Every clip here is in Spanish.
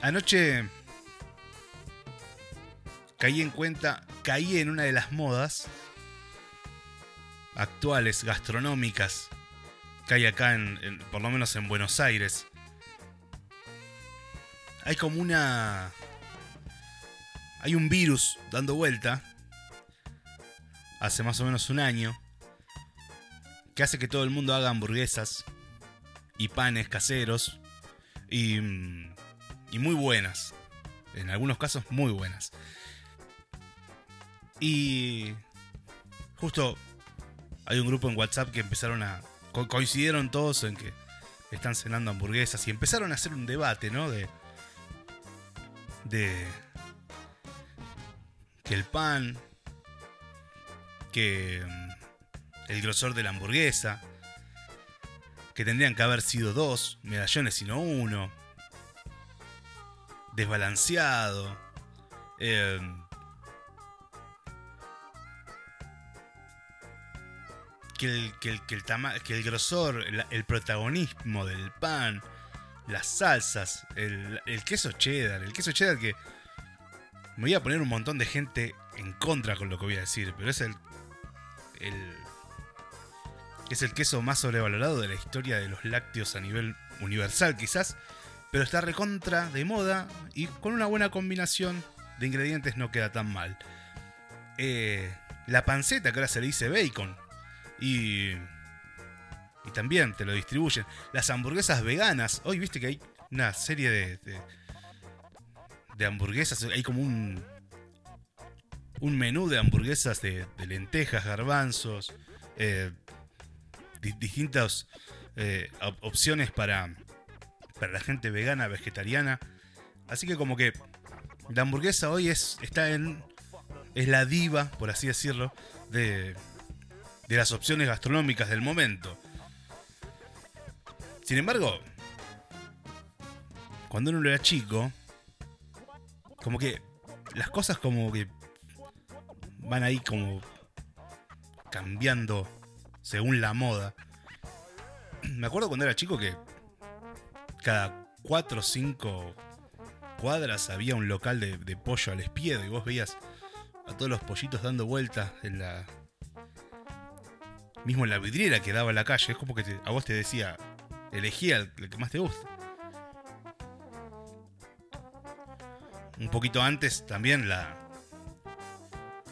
Anoche caí en cuenta, caí en una de las modas actuales, gastronómicas, que hay acá, en, por lo menos en Buenos Aires. Hay como una... Hay un virus dando vuelta, hace más o menos un año, que hace que todo el mundo haga hamburguesas y panes caseros y, y muy buenas. En algunos casos muy buenas. Y justo hay un grupo en WhatsApp que empezaron a... coincidieron todos en que están cenando hamburguesas y empezaron a hacer un debate, ¿no? De... De... Que el pan... Que... Mm, el grosor de la hamburguesa. Que tendrían que haber sido dos medallones y no uno. Desbalanceado. Eh, que el, que el, que el, que el grosor, el, protagonismo del pan, las salsas, el, queso cheddar, el queso cheddar que me voy a poner un montón de gente en contra con lo que voy a decir, pero es el, el es el queso más sobrevalorado de la historia de los lácteos a nivel universal quizás, pero está recontra de moda y con una buena combinación de ingredientes no queda tan mal. Eh, la panceta que ahora se le dice bacon, y, y también te lo distribuyen. Las hamburguesas veganas. Hoy viste que hay una serie de, de, hamburguesas. Hay como un, un menú de hamburguesas de, lentejas, garbanzos, eh, distintas eh, opciones para, para la gente vegana, vegetariana. Así que como que la hamburguesa hoy es, está en... Es la diva, por así decirlo, de, de las opciones gastronómicas del momento. Sin embargo, cuando uno era chico, como que las cosas como que van ahí como cambiando según la moda. Me acuerdo cuando era chico que cada 4 o 5 cuadras había un local de, pollo al espiedo y vos veías a todos los pollitos dando vueltas en la, mismo en la vidriera que daba a la calle, es como que a vos te decía, elegí el, que más te gusta. Un poquito antes también la...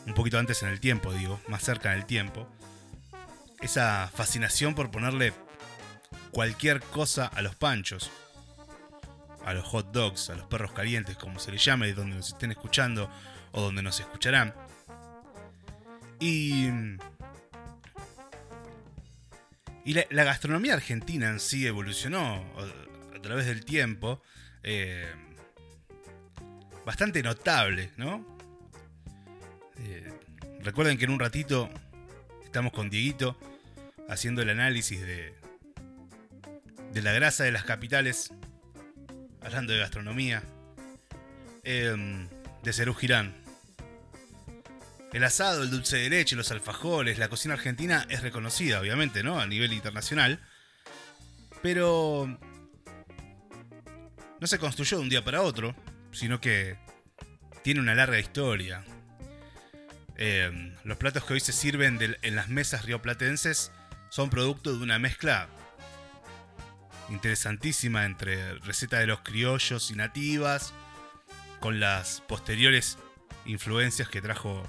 Un poquito antes en el tiempo, digo, más cerca en el tiempo. Esa fascinación por ponerle cualquier cosa a los panchos. A los hot dogs, a los perros calientes, como se les llame, donde nos estén escuchando o donde nos escucharán. Y y la, gastronomía argentina en sí evolucionó a, través del tiempo. Eh, bastante notable, ¿no? Eh, recuerden que en un ratito estamos con Dieguito haciendo el análisis de, de la grasa de las capitales, hablando de gastronomía, eh, de Cerú Girán. El asado, el dulce de leche, los alfajores, la cocina argentina es reconocida, obviamente, ¿no? A nivel internacional. Pero no se construyó de un día para otro, sino que tiene una larga historia. Eh, los platos que hoy se sirven en las mesas rioplatenses son producto de una mezcla interesantísima entre receta de los criollos y nativas, con las posteriores influencias que trajo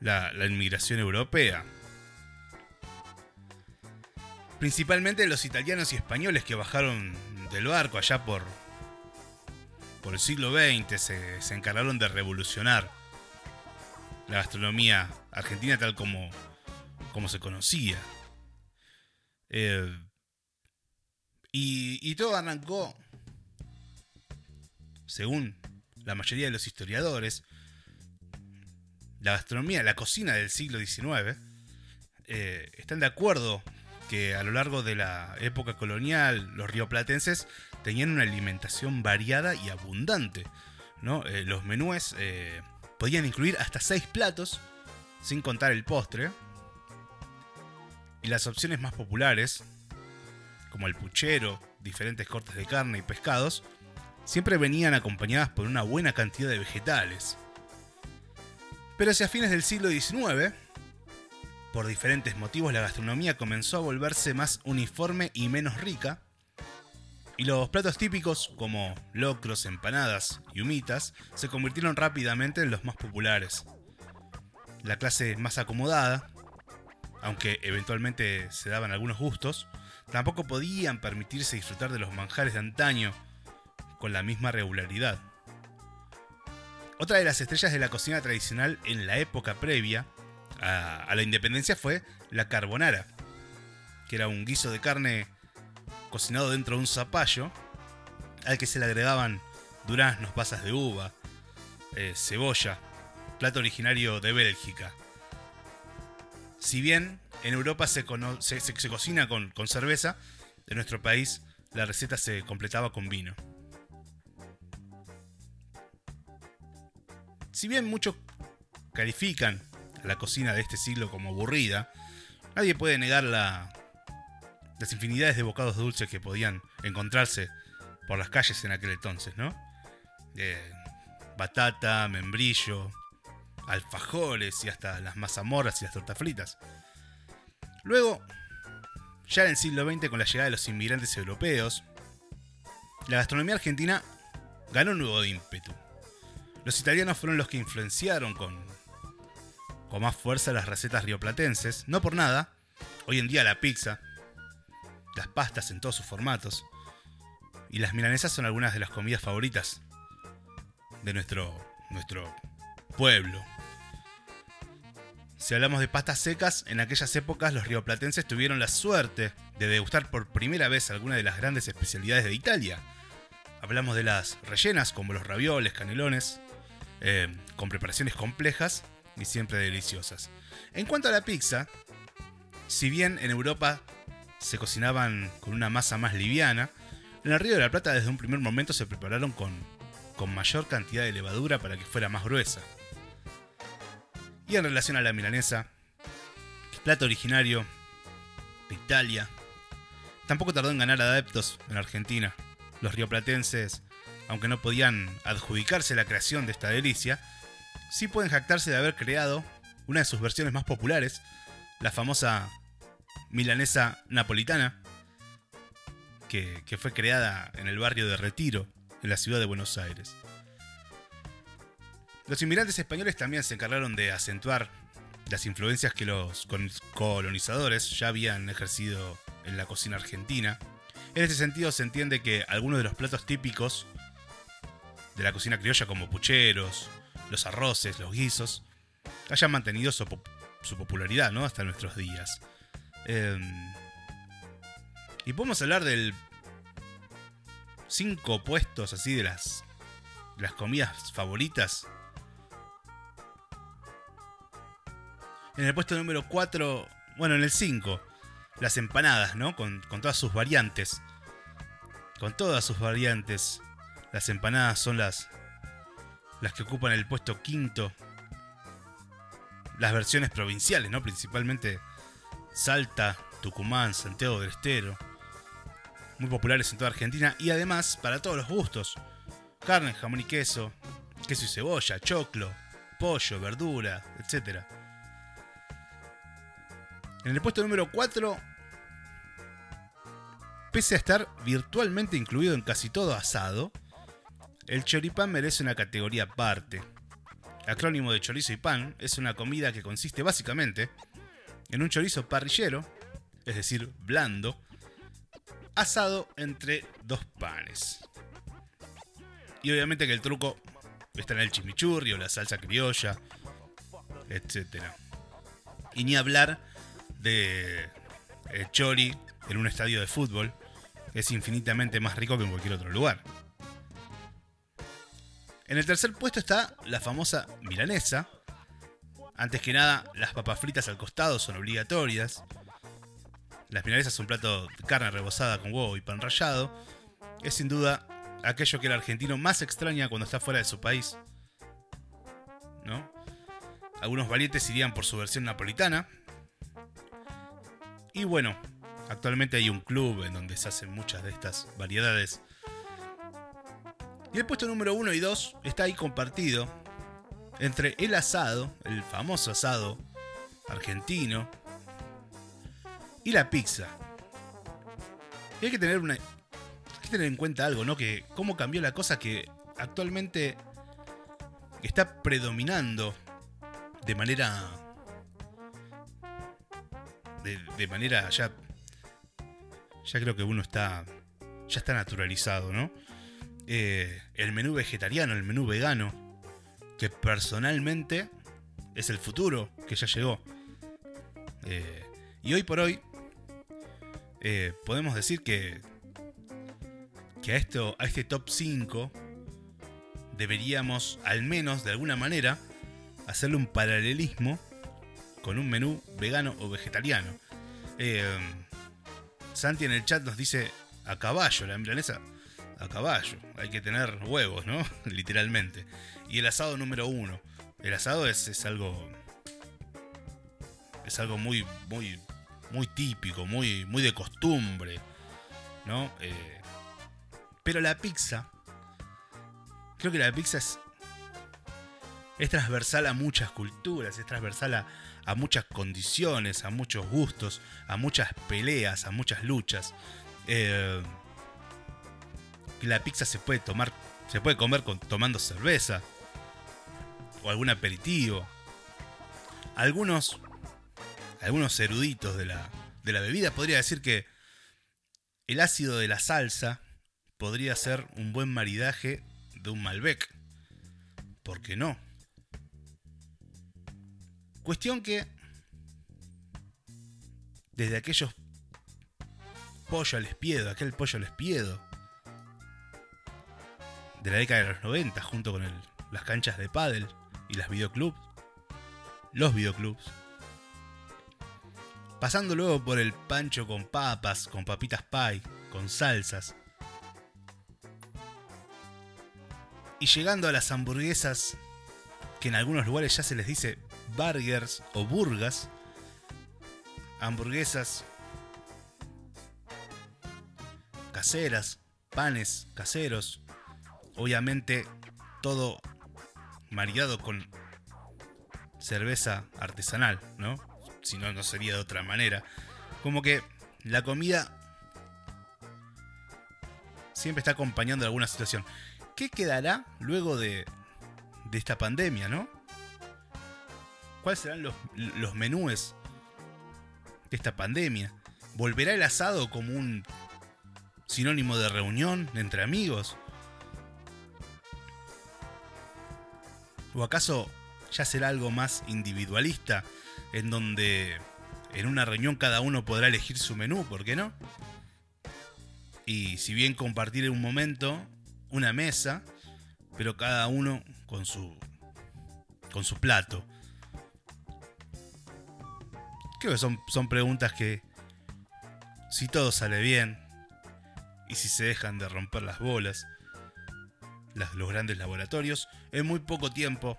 la, inmigración europea. Principalmente los italianos y españoles que bajaron del barco allá por, por el siglo XX se, se encargaron de revolucionar la gastronomía argentina tal como, como se conocía. Eh, y, y, todo arrancó, según la mayoría de los historiadores, la gastronomía, la cocina del siglo XIX, eh, están de acuerdo que a lo largo de la época colonial los rioplatenses tenían una alimentación variada y abundante. Eh, los menúes eh, podían incluir hasta seis platos, sin contar el postre. Y las opciones más populares, como el puchero, diferentes cortes de carne y pescados, siempre venían acompañadas por una buena cantidad de vegetales. Pero hacia fines del siglo XIX, por diferentes motivos la gastronomía comenzó a volverse más uniforme y menos rica, y los platos típicos como locros, empanadas y humitas se convirtieron rápidamente en los más populares. La clase más acomodada, aunque eventualmente se daban algunos gustos, tampoco podían permitirse disfrutar de los manjares de antaño con la misma regularidad. Otra de las estrellas de la cocina tradicional en la época previa a, la independencia fue la carbonara, que era un guiso de carne cocinado dentro de un zapallo al que se le agregaban duraznos, pasas de uva, eh, cebolla, plato originario de Bélgica. Si bien en Europa se, cocina con, cerveza, en nuestro país la receta se completaba con vino. Si bien muchos califican la cocina de este siglo como aburrida, nadie puede negar la, las infinidades de bocados dulces que podían encontrarse por las calles en aquel entonces, ¿no? Eh, batata, membrillo, alfajores y hasta las mazamorras y las tortas fritas. Luego, ya en el siglo XX, con la llegada de los inmigrantes europeos, la gastronomía argentina ganó un nuevo ímpetu. Los italianos fueron los que influenciaron con, con más fuerza las recetas rioplatenses. No por nada, hoy en día la pizza, las pastas en todos sus formatos y las milanesas son algunas de las comidas favoritas de nuestro, nuestro pueblo. Si hablamos de pastas secas, en aquellas épocas los rioplatenses tuvieron la suerte de degustar por primera vez alguna de las grandes especialidades de Italia. Hablamos de las rellenas como los ravioles, canelones, eh, con preparaciones complejas y siempre deliciosas. En cuanto a la pizza, si bien en Europa se cocinaban con una masa más liviana, en el Río de la Plata desde un primer momento se prepararon con, con mayor cantidad de levadura para que fuera más gruesa. Y en relación a la milanesa, plato originario de Italia, tampoco tardó en ganar adeptos en Argentina. Los rioplatenses, aunque no podían adjudicarse la creación de esta delicia, sí pueden jactarse de haber creado una de sus versiones más populares, la famosa milanesa napolitana, que, que fue creada en el barrio de Retiro, en la ciudad de Buenos Aires. Los inmigrantes españoles también se encargaron de acentuar las influencias que los colonizadores ya habían ejercido en la cocina argentina. En este sentido se entiende que algunos de los platos típicos de la cocina criolla como pucheros, los arroces, los guisos, hayan mantenido su, popularidad ¿no? hasta nuestros días. Em, y podemos hablar del cinco puestos así de las, de las comidas favoritas En el puesto número 4, bueno, en el 5, las empanadas, ¿no? Con, todas sus variantes. Con todas sus variantes. Las empanadas son las, las que ocupan el puesto quinto. Las versiones provinciales, ¿no? Principalmente Salta, Tucumán, Santiago del Estero. Muy populares en toda Argentina y además para todos los gustos. Carne, jamón y queso, queso y cebolla, choclo, pollo, verdura, etcétera. En el puesto número 4, pese a estar virtualmente incluido en casi todo asado, el choripán merece una categoría aparte. Acrónimo de chorizo y pan, es una comida que consiste básicamente en un chorizo parrillero, es decir, blando, asado entre dos panes. Y obviamente que el truco está en el chimichurri o la salsa criolla, etc. Y ni hablar de eh, chori en un estadio de fútbol es infinitamente más rico que en cualquier otro lugar. En el tercer puesto está la famosa milanesa. Antes que nada, las papas fritas al costado son obligatorias. Las milanesas son un plato de carne rebozada con huevo y pan rallado. Es sin duda aquello que el argentino más extraña cuando está fuera de su país. ¿No? Algunos valientes irían por su versión napolitana, y bueno, actualmente hay un club en donde se hacen muchas de estas variedades. Y el puesto número 1 y 2 está ahí compartido entre el asado, el famoso asado argentino, y la pizza. Y hay que tener una. Hay que tener en cuenta algo, ¿no? Que cómo cambió la cosa que actualmente está predominando de manera. De, manera ya. Ya creo que uno está. Ya está naturalizado, ¿no? Eh, el menú vegetariano, el menú vegano, que personalmente es el futuro que ya llegó. Eh, y hoy por hoy eh, podemos decir que, que a, esto, a este top 5 deberíamos, al menos de alguna manera, hacerle un paralelismo con un menú vegano o vegetariano. Santi en el chat nos dice a caballo la milanesa a caballo. Hay que tener huevos, ¿no? Literalmente. Y el asado número uno. El asado es, algo. Es algo muy, muy, muy típico, muy, muy de costumbre, ¿no? Eh, pero la pizza. Creo que la pizza es. Es transversal a muchas culturas, es transversal a, muchas condiciones, a muchos gustos, a muchas peleas, a muchas luchas. Eh, la pizza se puede tomar, se puede comer con, tomando cerveza o algún aperitivo. Algunos, algunos eruditos de la, de la bebida podría decir que el ácido de la salsa podría ser un buen maridaje de un Malbec. ¿Por qué no? Cuestión que desde aquellos pollo al espiedo, aquel pollo al espiedo, de la década de los 90, junto con las canchas de pádel y las videoclubs, los videoclubs. Pasando luego por el pancho con papas, con papitas pie, con salsas. Y llegando a las hamburguesas, que en algunos lugares ya se les dice burgers o burgas, hamburguesas caseras, panes caseros, Obviamente todo maridado con cerveza artesanal, ¿no? Si no, no sería de otra manera. Como que la comida siempre está acompañando alguna situación. ¿Qué quedará luego de, de esta pandemia, no? ¿Cuáles serán los, los menúes de esta pandemia? ¿Volverá el asado como un sinónimo de reunión entre amigos? ¿O acaso ya será algo más individualista, en donde en una reunión cada uno podrá elegir su menú, ¿por qué no? Y si bien compartir en un momento una mesa, pero cada uno con su con su plato. Creo que son, preguntas que si todo sale bien y si se dejan de romper las bolas, los grandes laboratorios, en muy poco tiempo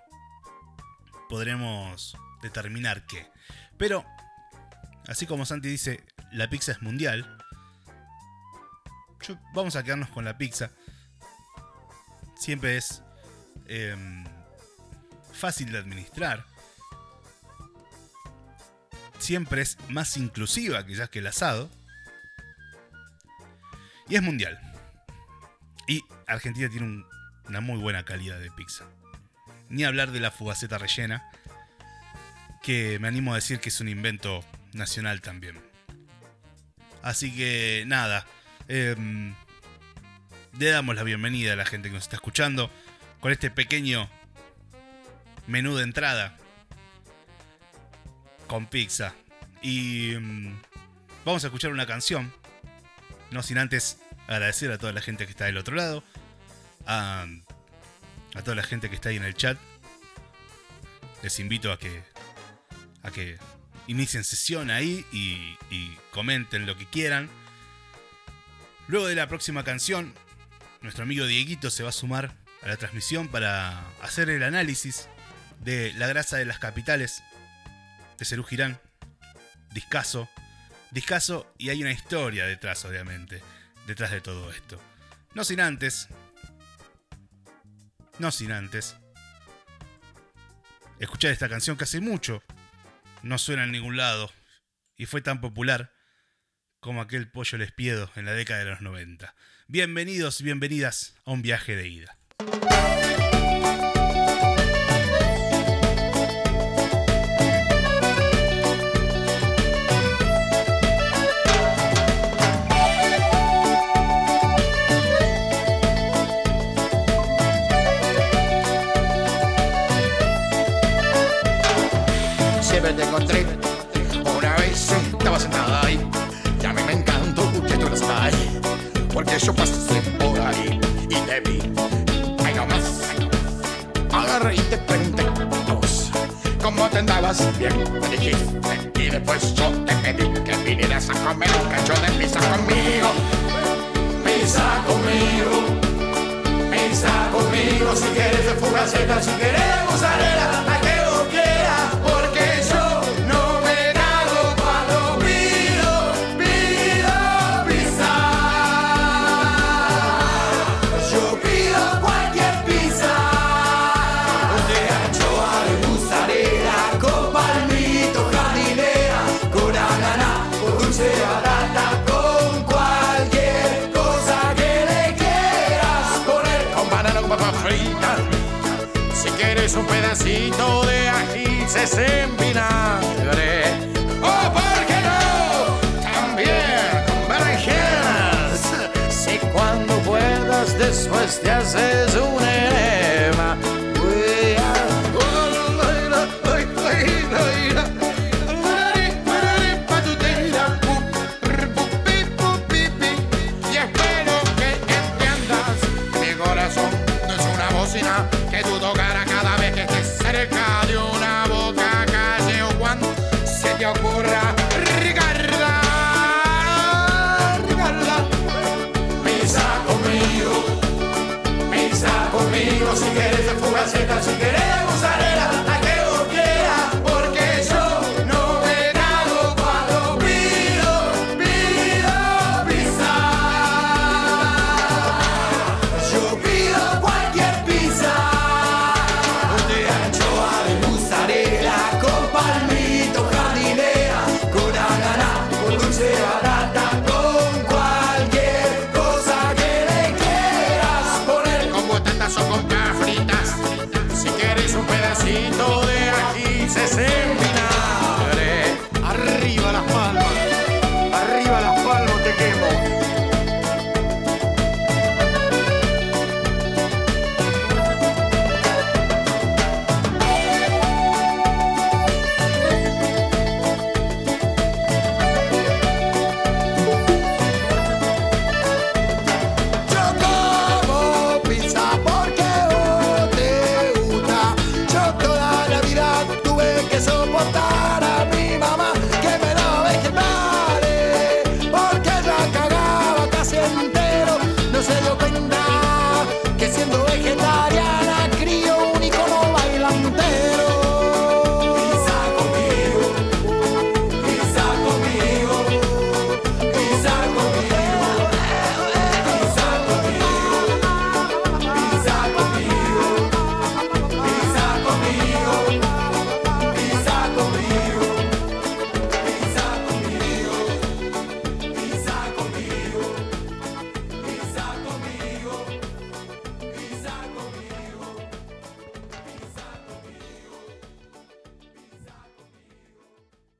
podremos determinar qué. Pero, así como Santi dice, la pizza es mundial, vamos a quedarnos con la pizza. Siempre es em, fácil de administrar. Siempre es más inclusiva quizás que el asado. Y es mundial. Y Argentina tiene un una muy buena calidad de pizza. Ni hablar de la fugaceta rellena, que me animo a decir que es un invento nacional también. Así que nada, em, le damos la bienvenida a la gente que nos está escuchando con este pequeño menú de entrada con pizza. Y em, vamos a escuchar una canción, no sin antes agradecer a toda la gente que está del otro lado a, toda la gente que está ahí en el chat. Les invito a que, a que inicien sesión ahí y comenten lo que quieran. Luego de la próxima canción, nuestro amigo Dieguito se va a sumar a la transmisión para hacer el análisis de la grasa de las capitales de Cerú Girán. Discaso. Discaso y hay una historia detrás, obviamente, detrás de todo esto. No sin antes No sin antes. Escuchar esta canción que hace mucho no suena en ningún lado y fue tan popular como aquel pollo lespiedo en la década de los 90. Bienvenidos bienvenidas a un viaje de ida. Siempre te encontré. Una vez estaba sentada ahí. Y a mí me encantó que tú estás ahí. Porque yo pasé por ahí y te vi. Ay, no más. Agarré y te pregunté vos. ¿Cómo te andabas? Bien, me dijiste. Y después yo te pedí que vinieras a comer un cacho de pizza conmigo. Pizza conmigo. Pizza conmigo. Si quieres de fugaceta, si quieres de mozzarella, pedacito de ajíes en vinagre. O por qué no, también con berenjenas. Si cuando puedas después te haces un.